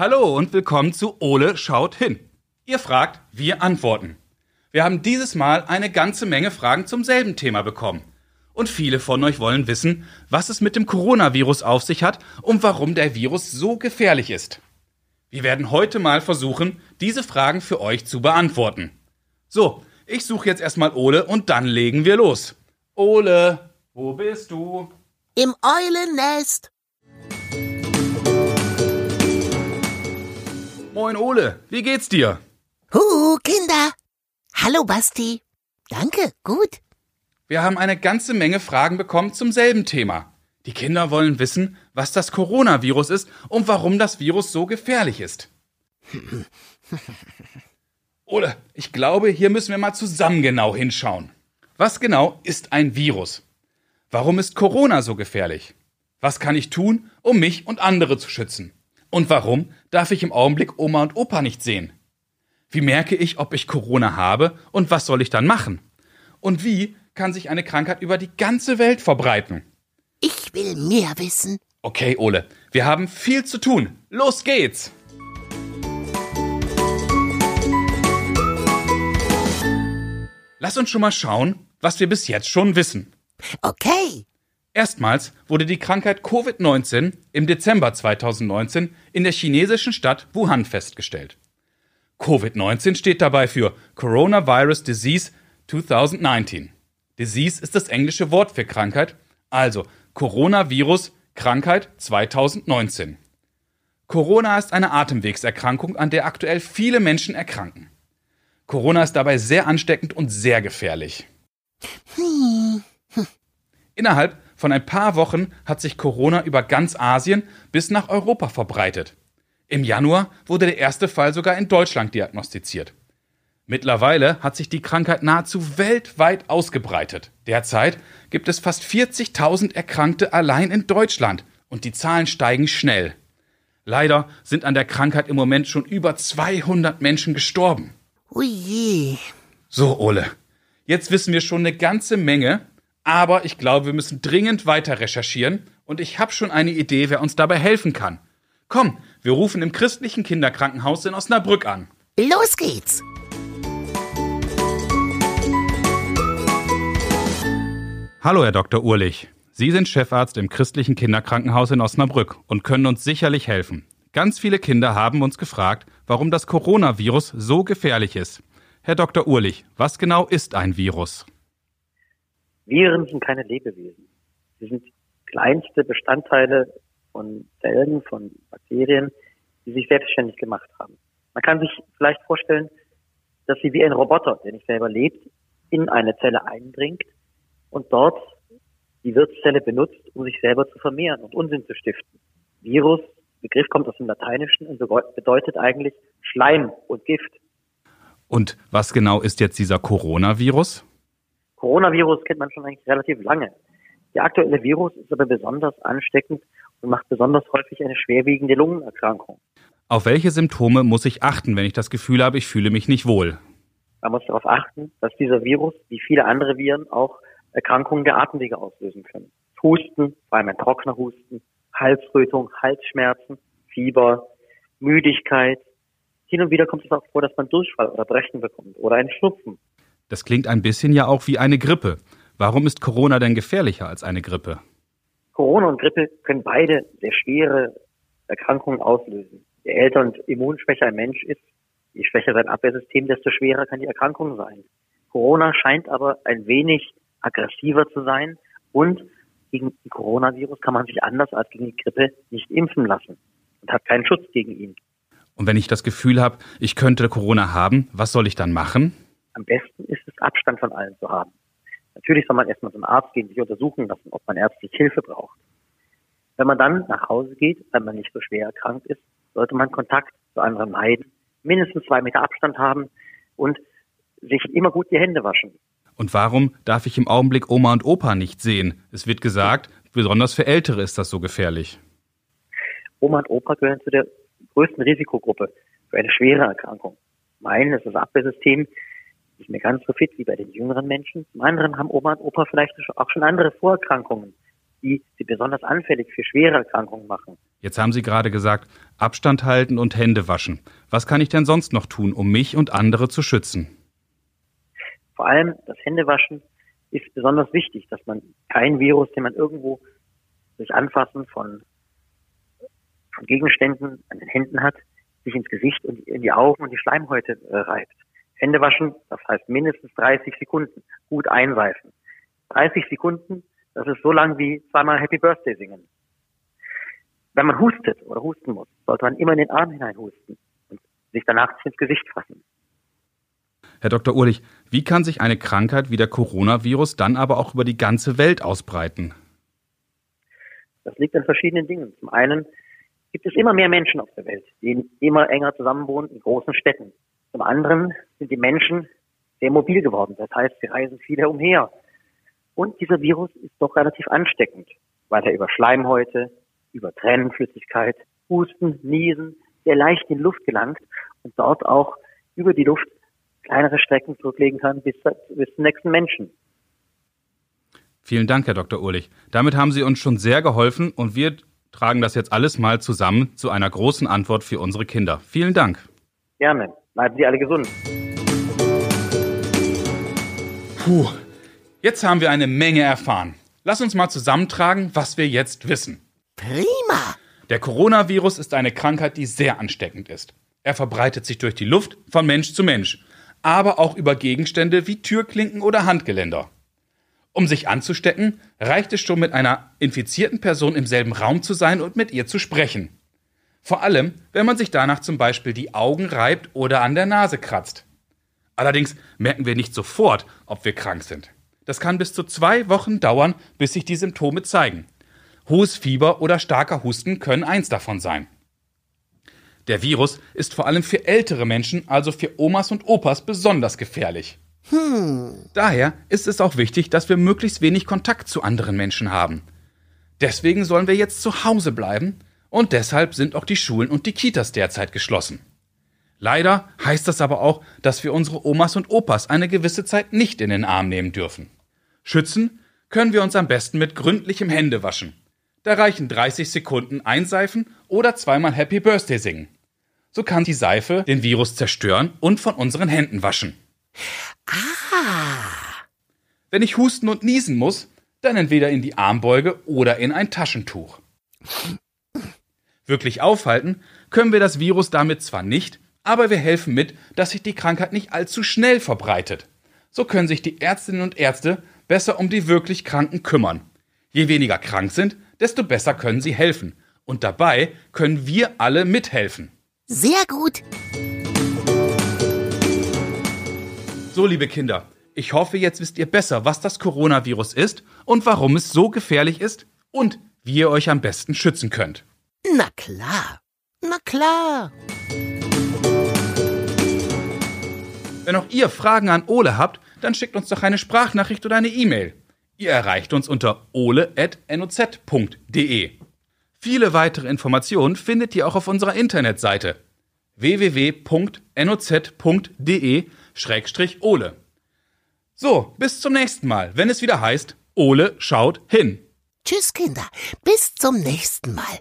Hallo und willkommen zu Ole schaut hin. Ihr fragt, wir antworten. Wir haben dieses Mal eine ganze Menge Fragen zum selben Thema bekommen. Und viele von euch wollen wissen, was es mit dem Coronavirus auf sich hat und warum der Virus so gefährlich ist. Wir werden heute mal versuchen, diese Fragen für euch zu beantworten. So, ich suche jetzt erstmal Ole und dann legen wir los. Ole, wo bist du? Im Eulennest. Moin Ole, wie geht's dir? Huhu, Kinder. Hallo, Basti. Danke, gut. Wir haben eine ganze Menge Fragen bekommen zum selben Thema. Die Kinder wollen wissen, was das Coronavirus ist und warum das Virus so gefährlich ist. Ole, ich glaube, hier müssen wir mal zusammen genau hinschauen. Was genau ist ein Virus? Warum ist Corona so gefährlich? Was kann ich tun, um mich und andere zu schützen? Und warum darf ich im Augenblick Oma und Opa nicht sehen? Wie merke ich, ob ich Corona habe und was soll ich dann machen? Und wie kann sich eine Krankheit über die ganze Welt verbreiten? Ich will mehr wissen. Okay, Ole, wir haben viel zu tun. Los geht's! Lass uns schon mal schauen, was wir bis jetzt schon wissen. Okay. Erstmals wurde die Krankheit Covid-19 im Dezember 2019 in der chinesischen Stadt Wuhan festgestellt. Covid-19 steht dabei für Coronavirus Disease 2019. Disease ist das englische Wort für Krankheit, also Coronavirus Krankheit 2019. Corona ist eine Atemwegserkrankung, an der aktuell viele Menschen erkranken. Corona ist dabei sehr ansteckend und sehr gefährlich. Innerhalb von ein paar Wochen hat sich Corona über ganz Asien bis nach Europa verbreitet. Im Januar wurde der erste Fall sogar in Deutschland diagnostiziert. Mittlerweile hat sich die Krankheit nahezu weltweit ausgebreitet. Derzeit gibt es fast 40.000 Erkrankte allein in Deutschland und die Zahlen steigen schnell. Leider sind an der Krankheit im Moment schon über 200 Menschen gestorben. Ui. So, Ole, jetzt wissen wir schon eine ganze Menge, aber ich glaube, wir müssen dringend weiter recherchieren und ich habe schon eine Idee, wer uns dabei helfen kann. Komm, wir rufen im christlichen Kinderkrankenhaus in Osnabrück an. Los geht's. Hallo, Herr Dr. Urlich. Sie sind Chefarzt im christlichen Kinderkrankenhaus in Osnabrück und können uns sicherlich helfen. Ganz viele Kinder haben uns gefragt, warum das Coronavirus so gefährlich ist. Herr Dr. Urlich, was genau ist ein Virus? Viren sind keine Lebewesen. Sie sind kleinste Bestandteile von Zellen, von Bakterien, die sich selbstständig gemacht haben. Man kann sich vielleicht vorstellen, dass sie wie ein Roboter, der nicht selber lebt, in eine Zelle eindringt und dort die Wirtszelle benutzt, um sich selber zu vermehren und Unsinn zu stiften. Virus, Begriff kommt aus dem Lateinischen und bedeutet eigentlich Schleim und Gift. Und was genau ist jetzt dieser Coronavirus? Coronavirus kennt man schon eigentlich relativ lange. Der aktuelle Virus ist aber besonders ansteckend und macht besonders häufig eine schwerwiegende Lungenerkrankung. Auf welche Symptome muss ich achten, wenn ich das Gefühl habe, ich fühle mich nicht wohl? Man muss darauf achten, dass dieser Virus, wie viele andere Viren, auch Erkrankungen der Atemwege auslösen können. Husten, vor allem ein trockener Husten, Halsrötung, Halsschmerzen, Fieber, Müdigkeit. Hin und wieder kommt es auch vor, dass man Durchfall oder Brechen bekommt oder einen Schnupfen. Das klingt ein bisschen ja auch wie eine Grippe. Warum ist Corona denn gefährlicher als eine Grippe? Corona und Grippe können beide sehr schwere Erkrankungen auslösen. Je älter und immunschwächer ein Mensch ist, je schwächer sein Abwehrsystem, desto schwerer kann die Erkrankung sein. Corona scheint aber ein wenig aggressiver zu sein und gegen den Coronavirus kann man sich anders als gegen die Grippe nicht impfen lassen und hat keinen Schutz gegen ihn. Und wenn ich das Gefühl habe, ich könnte Corona haben, was soll ich dann machen? Am besten ist es, Abstand von allen zu haben. Natürlich soll man erstmal zum Arzt gehen, sich untersuchen lassen, ob man ärztliche Hilfe braucht. Wenn man dann nach Hause geht, wenn man nicht so schwer erkrankt ist, sollte man Kontakt zu anderen meiden, mindestens zwei Meter Abstand haben und sich immer gut die Hände waschen. Und warum darf ich im Augenblick Oma und Opa nicht sehen? Es wird gesagt, besonders für Ältere ist das so gefährlich. Oma und Opa gehören zu der größten Risikogruppe für eine schwere Erkrankung. Meinen ist das Abwehrsystem nicht mehr ganz so fit wie bei den jüngeren Menschen. Zum anderen haben Oma und Opa vielleicht auch schon andere Vorerkrankungen, die sie besonders anfällig für schwere Erkrankungen machen. Jetzt haben Sie gerade gesagt, Abstand halten und Hände waschen. Was kann ich denn sonst noch tun, um mich und andere zu schützen? Vor allem das Händewaschen ist besonders wichtig, dass man kein Virus, den man irgendwo durch Anfassen von, von Gegenständen an den Händen hat, sich ins Gesicht und in die Augen und die Schleimhäute äh, reibt. Hände waschen, das heißt mindestens 30 Sekunden, gut einseifen. 30 Sekunden, das ist so lang wie zweimal Happy Birthday singen. Wenn man hustet oder husten muss, sollte man immer in den Arm hinein husten und sich danach ins Gesicht fassen. Herr Dr. Urlich, wie kann sich eine Krankheit wie der Coronavirus dann aber auch über die ganze Welt ausbreiten? Das liegt an verschiedenen Dingen. Zum einen gibt es immer mehr Menschen auf der Welt, die immer enger zusammenwohnen in großen Städten. Zum anderen sind die Menschen sehr mobil geworden. Das heißt, sie reisen viel umher. Und dieser Virus ist doch relativ ansteckend, weil er über Schleimhäute, über Tränenflüssigkeit, Husten, Niesen sehr leicht in Luft gelangt und dort auch über die Luft kleinere Strecken zurücklegen kann bis, bis zum nächsten Menschen. Vielen Dank, Herr Dr. Urlich. Damit haben Sie uns schon sehr geholfen und wir tragen das jetzt alles mal zusammen zu einer großen Antwort für unsere Kinder. Vielen Dank. Gerne. Bleiben Sie alle gesund. Puh, jetzt haben wir eine Menge erfahren. Lass uns mal zusammentragen, was wir jetzt wissen. Prima. Der Coronavirus ist eine Krankheit, die sehr ansteckend ist. Er verbreitet sich durch die Luft von Mensch zu Mensch, aber auch über Gegenstände wie Türklinken oder Handgeländer. Um sich anzustecken, reicht es schon mit einer infizierten Person im selben Raum zu sein und mit ihr zu sprechen. Vor allem, wenn man sich danach zum Beispiel die Augen reibt oder an der Nase kratzt. Allerdings merken wir nicht sofort, ob wir krank sind. Das kann bis zu zwei Wochen dauern, bis sich die Symptome zeigen. Hohes Fieber oder starker Husten können eins davon sein. Der Virus ist vor allem für ältere Menschen, also für Omas und Opas, besonders gefährlich. Daher ist es auch wichtig, dass wir möglichst wenig Kontakt zu anderen Menschen haben. Deswegen sollen wir jetzt zu Hause bleiben und deshalb sind auch die Schulen und die Kitas derzeit geschlossen. Leider heißt das aber auch, dass wir unsere Omas und Opas eine gewisse Zeit nicht in den Arm nehmen dürfen. Schützen können wir uns am besten mit gründlichem Händewaschen. Da reichen 30 Sekunden einseifen oder zweimal Happy Birthday singen. So kann die Seife den Virus zerstören und von unseren Händen waschen. Ah. Wenn ich husten und niesen muss, dann entweder in die Armbeuge oder in ein Taschentuch. Wirklich aufhalten können wir das Virus damit zwar nicht, aber wir helfen mit, dass sich die Krankheit nicht allzu schnell verbreitet. So können sich die Ärztinnen und Ärzte besser um die wirklich Kranken kümmern. Je weniger krank sind, desto besser können sie helfen. Und dabei können wir alle mithelfen. Sehr gut. So, liebe Kinder, ich hoffe, jetzt wisst ihr besser, was das Coronavirus ist und warum es so gefährlich ist und wie ihr euch am besten schützen könnt. Na klar. Na klar. Wenn auch ihr Fragen an Ole habt, dann schickt uns doch eine Sprachnachricht oder eine E-Mail. Ihr erreicht uns unter ole.noz.de. Viele weitere Informationen findet ihr auch auf unserer Internetseite www.noz.de-ole. So, bis zum nächsten Mal, wenn es wieder heißt, Ole schaut hin. Tschüss, Kinder. Bis zum nächsten Mal.